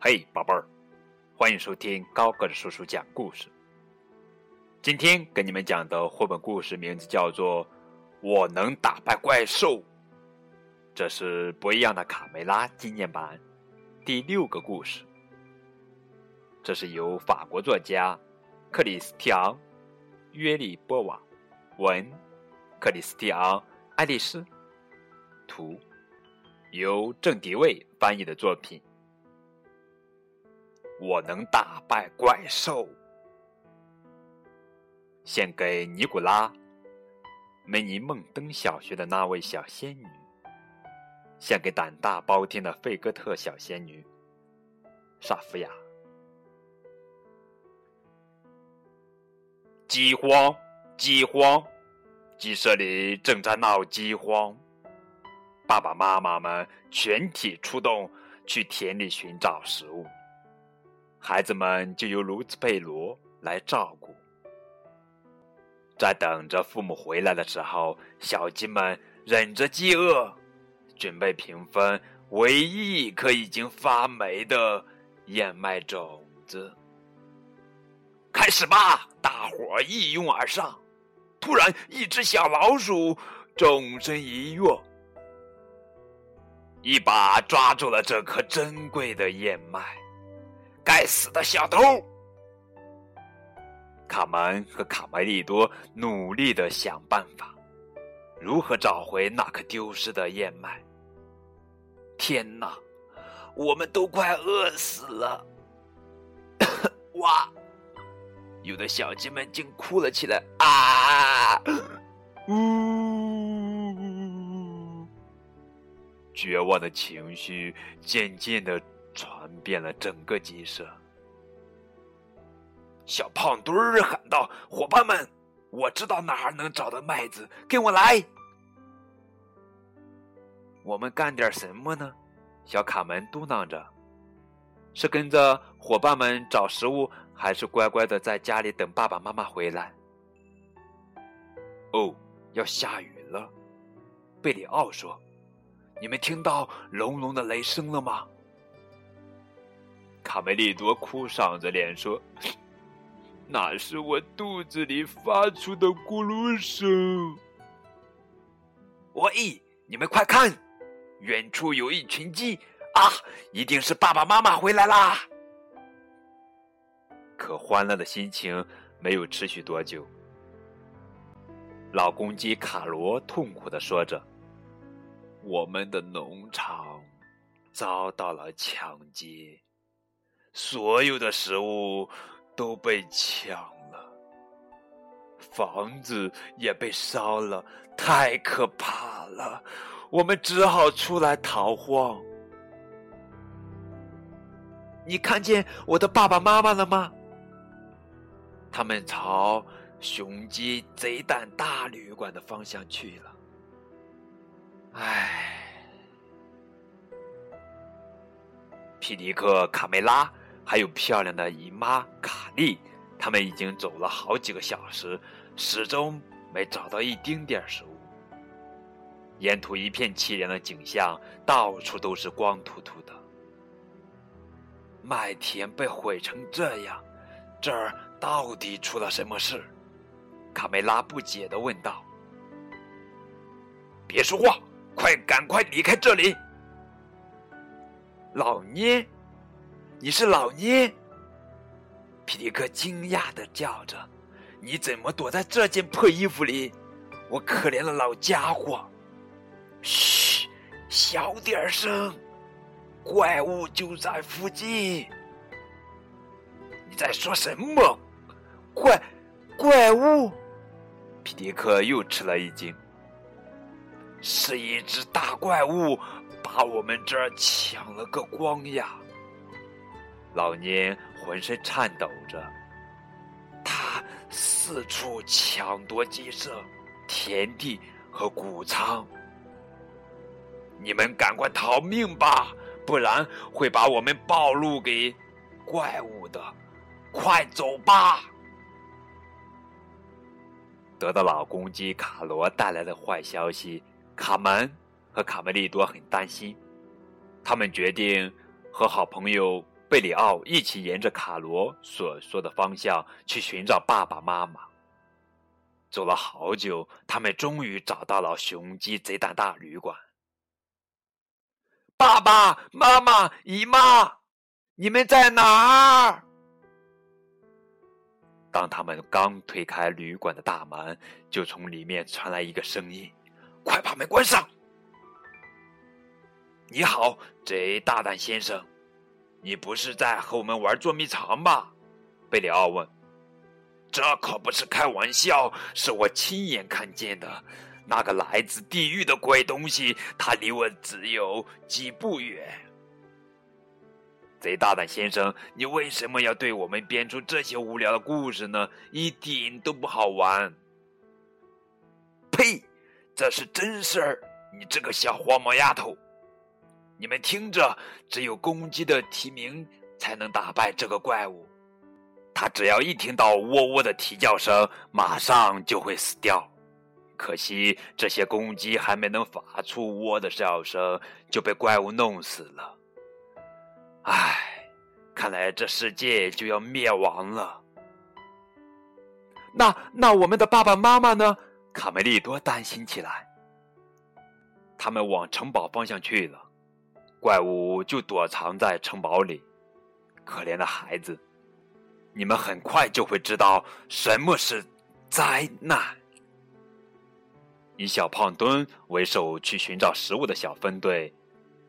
嘿，宝贝儿，欢迎收听高个子叔叔讲故事。今天给你们讲的绘本故事名字叫做《我能打败怪兽》，这是不一样的卡梅拉纪念版第六个故事。这是由法国作家克里斯蒂昂·约利波瓦文，克里斯蒂昂·爱丽丝图，由郑迪卫翻译的作品。我能打败怪兽，献给尼古拉·梅尼孟登小学的那位小仙女，献给胆大包天的费戈特小仙女萨菲亚。饥荒，饥荒，鸡舍里正在闹饥荒，爸爸妈妈们全体出动去田里寻找食物。孩子们就由卢兹贝罗来照顾。在等着父母回来的时候，小鸡们忍着饥饿，准备平分唯一一颗已经发霉的燕麦种子。开始吧！大伙一拥而上。突然，一只小老鼠纵身一跃，一把抓住了这颗珍贵的燕麦。该死的小偷！卡门和卡梅利多努力的想办法，如何找回那颗丢失的燕麦。天哪，我们都快饿死了！哇，有的小鸡们竟哭了起来啊！呜，绝望的情绪渐渐的。传遍了整个鸡舍。小胖墩儿喊道：“伙伴们，我知道哪儿能找到麦子，跟我来。”我们干点什么呢？小卡门嘟囔着：“是跟着伙伴们找食物，还是乖乖的在家里等爸爸妈妈回来？”哦，要下雨了，贝里奥说：“你们听到隆隆的雷声了吗？”卡梅利多哭丧着脸说：“那是我肚子里发出的咕噜声。”喂，你们快看，远处有一群鸡啊！一定是爸爸妈妈回来啦！可欢乐的心情没有持续多久。老公鸡卡罗痛苦的说着：“我们的农场遭到了抢劫。”所有的食物都被抢了，房子也被烧了，太可怕了！我们只好出来逃荒。你看见我的爸爸妈妈了吗？他们朝雄鸡贼胆大旅馆的方向去了。唉，皮迪克、卡梅拉。还有漂亮的姨妈卡莉，他们已经走了好几个小时，始终没找到一丁点食物。沿途一片凄凉的景象，到处都是光秃秃的。麦田被毁成这样，这儿到底出了什么事？卡梅拉不解的问道。“别说话，快赶快离开这里！”老聂。你是老聂？皮迪克惊讶的叫着：“你怎么躲在这件破衣服里？我可怜的老家伙！”嘘，小点声，怪物就在附近。你在说什么？怪怪物？皮迪克又吃了一惊。是一只大怪物，把我们这儿抢了个光呀！老年浑身颤抖着，他四处抢夺鸡舍、田地和谷仓。你们赶快逃命吧，不然会把我们暴露给怪物的。快走吧！得到老公鸡卡罗带来的坏消息，卡门和卡梅利多很担心。他们决定和好朋友。贝里奥一起沿着卡罗所说的方向去寻找爸爸妈妈。走了好久，他们终于找到了雄鸡贼胆大旅馆。爸爸妈妈、姨妈，你们在哪儿？当他们刚推开旅馆的大门，就从里面传来一个声音：“快把门关上！”你好，贼大胆先生，你不是在和我们玩捉迷藏吧？贝里奥问。这可不是开玩笑，是我亲眼看见的。那个来自地狱的鬼东西，它离我只有几步远。贼大胆先生，你为什么要对我们编出这些无聊的故事呢？一点都不好玩。呸！这是真事儿，你这个小黄毛丫头。你们听着，只有公鸡的啼鸣才能打败这个怪物。它只要一听到喔喔的啼叫声，马上就会死掉。可惜这些公鸡还没能发出喔的叫声，就被怪物弄死了。唉，看来这世界就要灭亡了。那那我们的爸爸妈妈呢？卡梅利多担心起来。他们往城堡方向去了，怪物就躲藏在城堡里。可怜的孩子。你们很快就会知道什么是灾难。以小胖墩为首去寻找食物的小分队，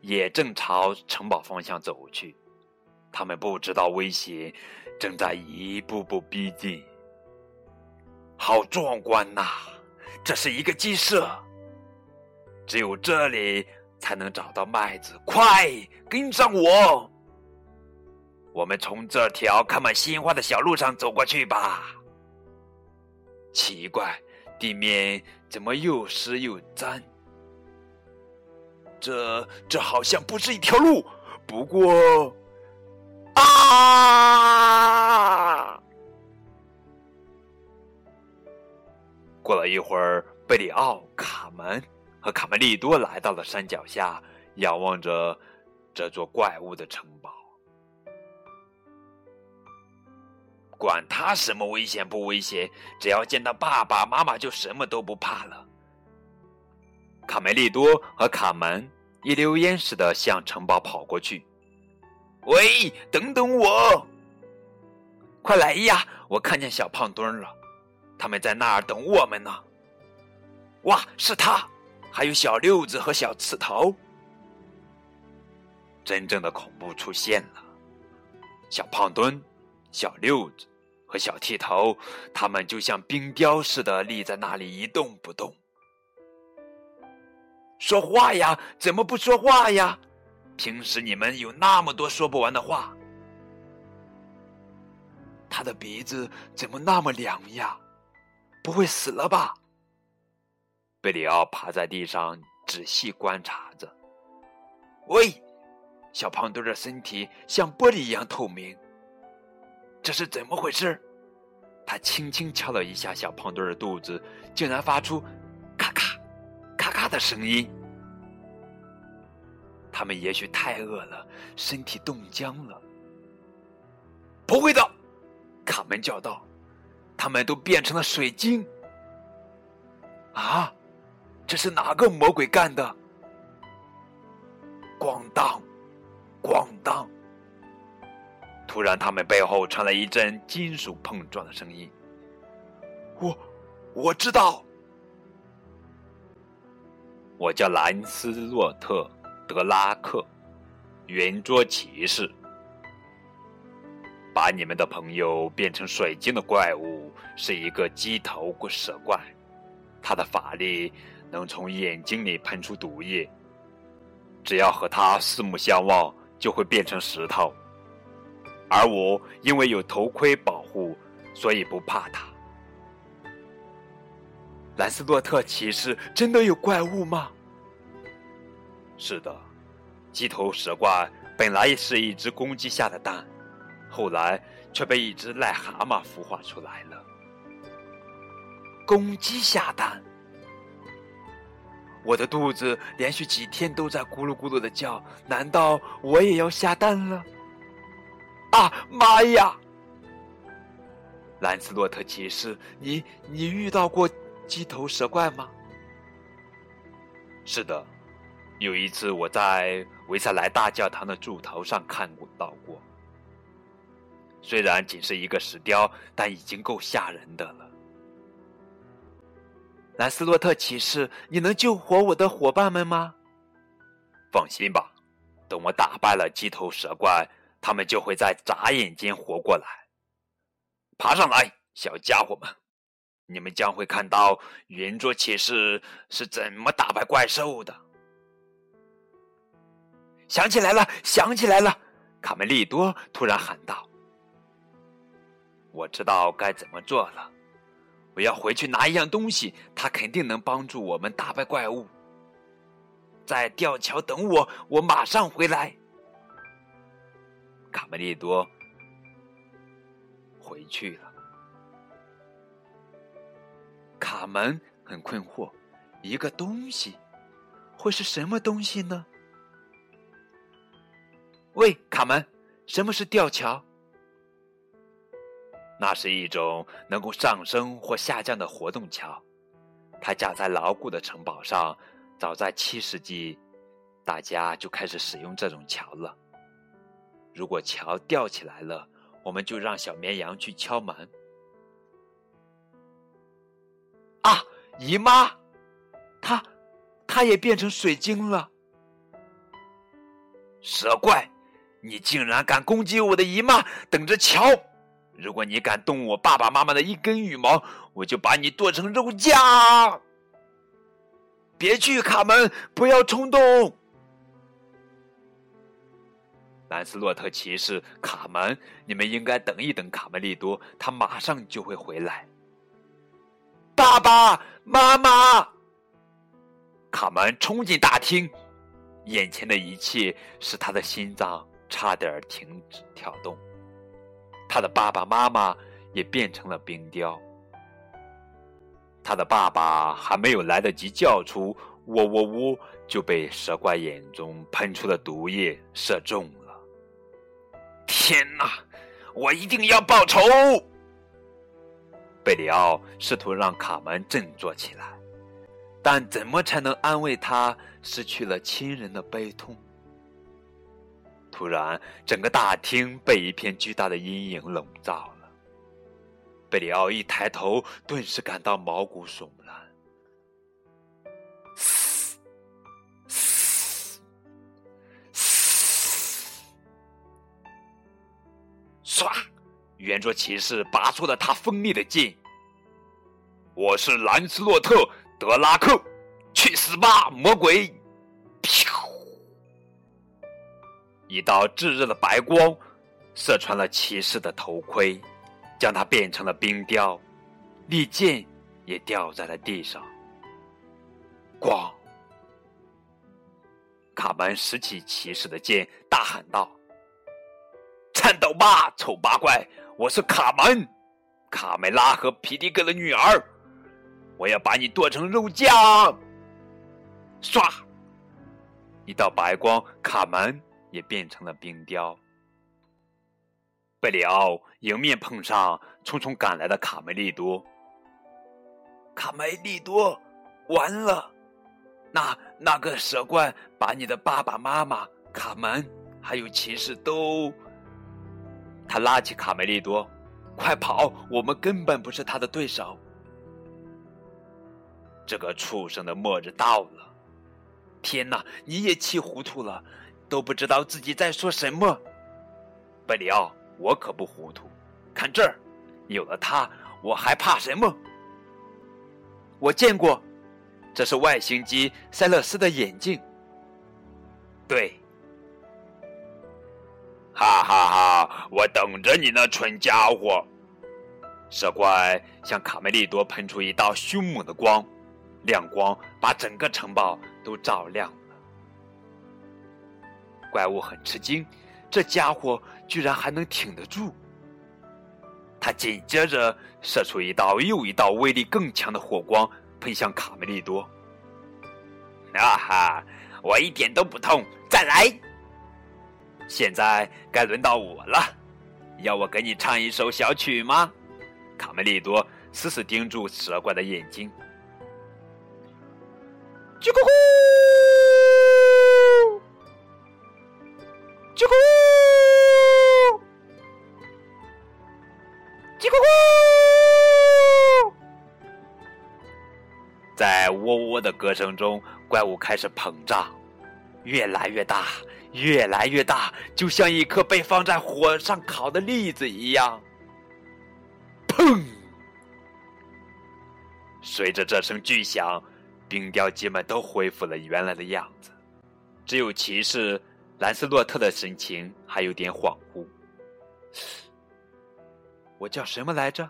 也正朝城堡方向走去。他们不知道威胁正在一步步逼近。好壮观呐！这是一个鸡舍，只有这里才能找到麦子。快跟上我！我们从这条开满鲜花的小路上走过去吧。奇怪，地面怎么又湿又脏？这这好像不是一条路。不过，啊！过了一会儿，贝里奥、卡门和卡梅利多来到了山脚下，仰望着这座怪物的城堡。管他什么危险不危险，只要见到爸爸妈妈，就什么都不怕了。卡梅利多和卡门一溜烟似的向城堡跑过去。喂，等等我！快来呀！我看见小胖墩了，他们在那儿等我们呢。哇，是他，还有小六子和小刺头。真正的恐怖出现了，小胖墩，小六子。和小剃头，他们就像冰雕似的立在那里一动不动。说话呀，怎么不说话呀？平时你们有那么多说不完的话。他的鼻子怎么那么凉呀？不会死了吧？贝里奥趴在地上仔细观察着。喂，小胖墩的身体像玻璃一样透明。这是怎么回事？他轻轻敲了一下小胖墩的肚子，竟然发出“咔咔、咔咔”的声音。他们也许太饿了，身体冻僵了。不会的，卡门叫道：“他们都变成了水晶。”啊，这是哪个魔鬼干的？咣当，咣当。突然，他们背后传来一阵金属碰撞的声音。我，我知道，我叫兰斯洛特·德拉克，圆桌骑士。把你们的朋友变成水晶的怪物是一个鸡头蛇怪，他的法力能从眼睛里喷出毒液，只要和他四目相望，就会变成石头。而我因为有头盔保护，所以不怕他。兰斯洛特骑士真的有怪物吗？是的，鸡头蛇怪本来是一只公鸡下的蛋，后来却被一只癞蛤蟆孵化出来了。公鸡下蛋，我的肚子连续几天都在咕噜咕噜的叫，难道我也要下蛋了？啊妈呀！兰斯洛特骑士，你你遇到过鸡头蛇怪吗？是的，有一次我在维塞莱大教堂的柱头上看到过。虽然仅是一个石雕，但已经够吓人的了。兰斯洛特骑士，你能救活我的伙伴们吗？放心吧，等我打败了鸡头蛇怪，他们就会在眨眼间活过来。爬上来，小家伙们，你们将会看到圆桌骑士是怎么打败怪兽的。想起来了，想起来了！卡梅利多突然喊道：“我知道该怎么做了。”我要回去拿一样东西，它肯定能帮助我们打败怪物。在吊桥等我，我马上回来。卡梅利多回去了。卡门很困惑，一个东西会是什么东西呢？喂，卡门，什么是吊桥？那是一种能够上升或下降的活动桥，它架在牢固的城堡上。早在七世纪，大家就开始使用这种桥了。如果桥吊起来了，我们就让小绵羊去敲门。啊，姨妈，她，她也变成水晶了。蛇怪，你竟然敢攻击我的姨妈！等着瞧！如果你敢动我爸爸妈妈的一根羽毛，我就把你剁成肉酱！别去，卡门，不要冲动。兰斯洛特骑士，卡门，你们应该等一等卡梅利多，他马上就会回来。爸爸妈妈，卡门冲进大厅，眼前的一切使他的心脏差点停止跳动。他的爸爸妈妈也变成了冰雕。他的爸爸还没有来得及叫出“喔喔喔”，就被蛇怪眼中喷出的毒液射中了。天哪！我一定要报仇！贝里奥试图让卡门振作起来，但怎么才能安慰他失去了亲人的悲痛？突然，整个大厅被一片巨大的阴影笼罩了。贝里奥一抬头，顿时感到毛骨悚然。唰！圆桌骑士拔出了他锋利的剑。我是兰斯洛特·德拉克，去死吧，魔鬼！一道炙热的白光射穿了骑士的头盔，将他变成了冰雕，利剑也掉在了地上。咣！卡门拾起骑士的剑，大喊道：“颤抖吧，丑八怪！我是卡门，卡梅拉和皮迪格的女儿，我要把你剁成肉酱！”唰！一道白光，卡门。也变成了冰雕。贝里奥迎面碰上匆匆赶来的卡梅利多。卡梅利多，完了！那那个蛇怪把你的爸爸妈妈、卡门还有骑士都……他拉起卡梅利多，快跑！我们根本不是他的对手。这个畜生的末日到了！天哪，你也气糊涂了！都不知道自己在说什么，贝里奥，我可不糊涂。看这儿，有了它，我还怕什么？我见过，这是外星机塞勒斯的眼镜。对，哈哈哈！我等着你呢，蠢家伙！蛇怪向卡梅利多喷出一道凶猛的光，亮光把整个城堡都照亮。怪物很吃惊，这家伙居然还能挺得住。他紧接着射出一道又一道威力更强的火光，喷向卡梅利多。啊哈！我一点都不痛，再来！现在该轮到我了，要我给你唱一首小曲吗？卡梅利多死死盯住蛇怪的眼睛。叽咕咕，叽咕的歌声中，怪物开始膨胀，越来越大。越来越大，就像一颗被放在火上烤的栗子一样。砰！随着这声巨响，冰雕鸡们都恢复了原来的样子，只有骑士兰斯洛特的神情还有点恍惚。我叫什么来着？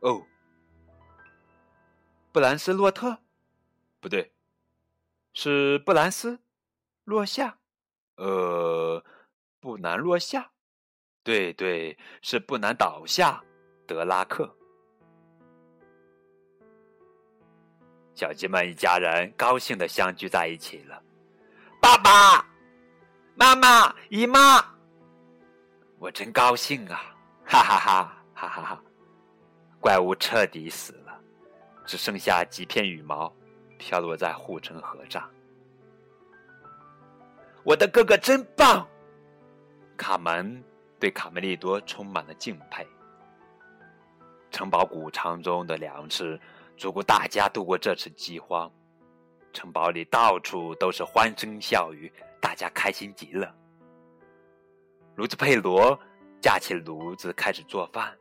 哦，布兰斯洛特？不对，是布兰斯。落下，呃，不难落下，对对，是不难倒下。德拉克，小鸡们一家人高兴的相聚在一起了。爸爸妈妈、姨妈，我真高兴啊！哈哈哈，哈哈哈！怪物彻底死了，只剩下几片羽毛飘落在护城河上。我的哥哥真棒！卡门对卡梅利多充满了敬佩。城堡谷仓中的粮食足够大家度过这次饥荒，城堡里到处都是欢声笑语，大家开心极了。卢兹佩罗架起炉子开始做饭，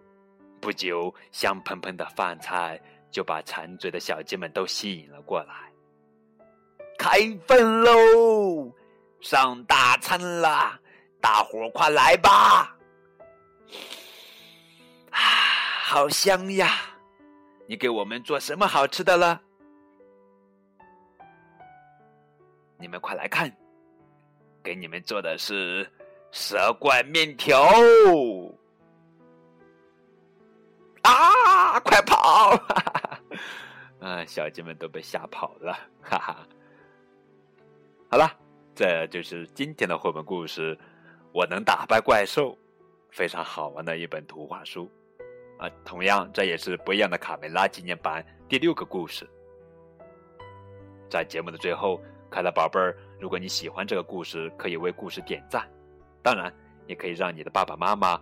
不久，香喷喷的饭菜就把馋嘴的小鸡们都吸引了过来。开饭喽！上大餐啦，大伙快来吧！啊，好香呀！你给我们做什么好吃的了？你们快来看，给你们做的是蛇怪面条！啊，快跑！啊，小鸡们都被吓跑了，哈哈！好了。这就是今天的绘本故事，《我能打败怪兽》，非常好玩的一本图画书，啊，同样这也是不一样的卡梅拉纪念版第六个故事。在节目的最后，快乐宝贝儿，如果你喜欢这个故事，可以为故事点赞，当然也可以让你的爸爸妈妈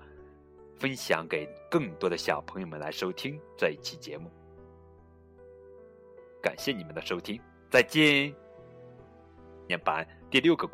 分享给更多的小朋友们来收听这一期节目。感谢你们的收听，再见。念版第六个。